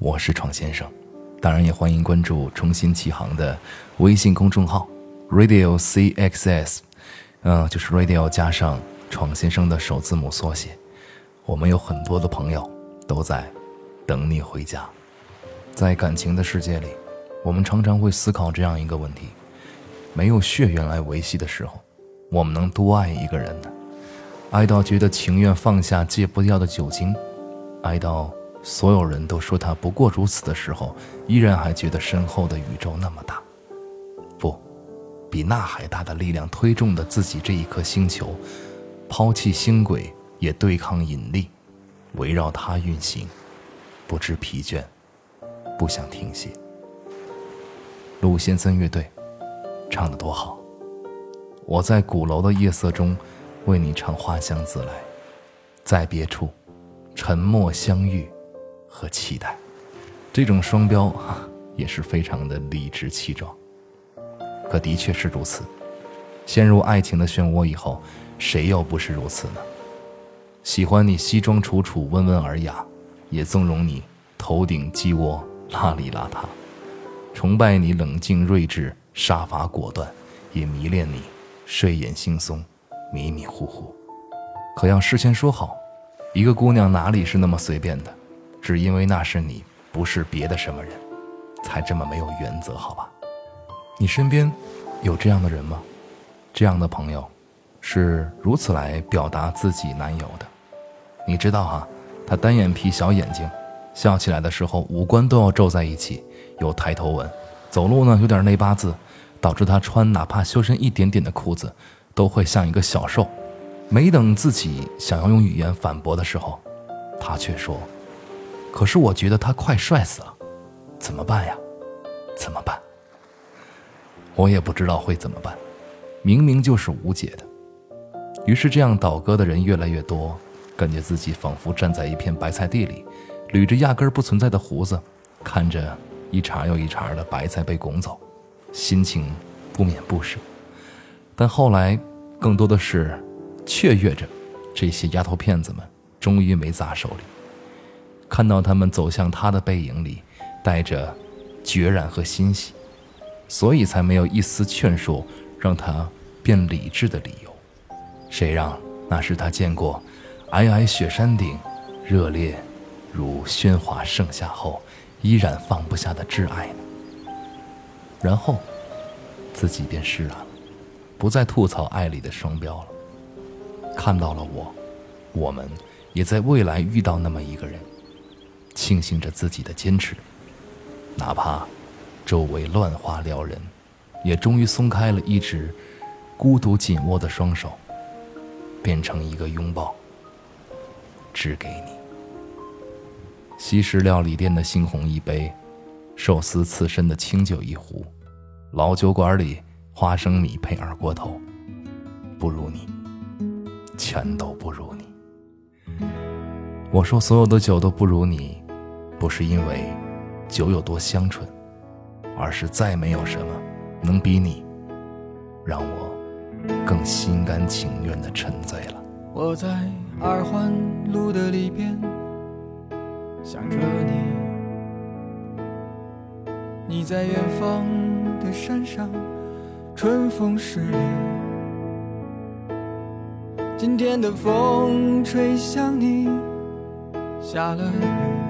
我是闯先生。当然也欢迎关注重新起航的微信公众号 Radio CXS，嗯，就是 Radio 加上闯先生的首字母缩写。我们有很多的朋友都在等你回家。在感情的世界里，我们常常会思考这样一个问题：没有血缘来维系的时候，我们能多爱一个人呢？爱到觉得情愿放下戒不掉的酒精。爱到所有人都说他不过如此的时候，依然还觉得身后的宇宙那么大，不，比那还大的力量推动着自己这一颗星球，抛弃星轨也对抗引力，围绕它运行，不知疲倦，不想停歇。陆先森乐队唱得多好，我在鼓楼的夜色中为你唱花香自来，在别处。沉默相遇和期待，这种双标也是非常的理直气壮。可的确是如此，陷入爱情的漩涡以后，谁又不是如此呢？喜欢你西装楚楚、温文尔雅，也纵容你头顶鸡窝邋里邋遢；崇拜你冷静睿智、杀伐果断，也迷恋你睡眼惺忪、迷迷糊糊。可要事先说好。一个姑娘哪里是那么随便的？只因为那是你，不是别的什么人，才这么没有原则？好吧？你身边有这样的人吗？这样的朋友，是如此来表达自己男友的。你知道哈，他单眼皮、小眼睛，笑起来的时候五官都要皱在一起，有抬头纹，走路呢有点内八字，导致他穿哪怕修身一点点的裤子，都会像一个小兽。没等自己想要用语言反驳的时候，他却说：“可是我觉得他快帅死了，怎么办呀？怎么办？”我也不知道会怎么办，明明就是无解的。于是这样倒戈的人越来越多，感觉自己仿佛站在一片白菜地里，捋着压根不存在的胡子，看着一茬又一茬的白菜被拱走，心情不免不舍。但后来更多的是。雀跃着，这些丫头片子们终于没砸手里。看到他们走向他的背影里，带着决然和欣喜，所以才没有一丝劝说让他变理智的理由。谁让那是他见过皑皑雪山顶热烈如喧哗盛夏后依然放不下的挚爱呢？然后，自己便释然了，不再吐槽爱里的双标了。看到了我，我们也在未来遇到那么一个人，庆幸着自己的坚持，哪怕周围乱花撩人，也终于松开了一只孤独紧握的双手，变成一个拥抱，只给你。西式料理店的猩红一杯，寿司刺身的清酒一壶，老酒馆里花生米配二锅头，不如你。全都不如你。我说所有的酒都不如你，不是因为酒有多香醇，而是再没有什么能比你让我更心甘情愿的沉醉了。我在二环路的里边想着你，你在远方的山上，春风十里。今天的风吹向你，下了雨。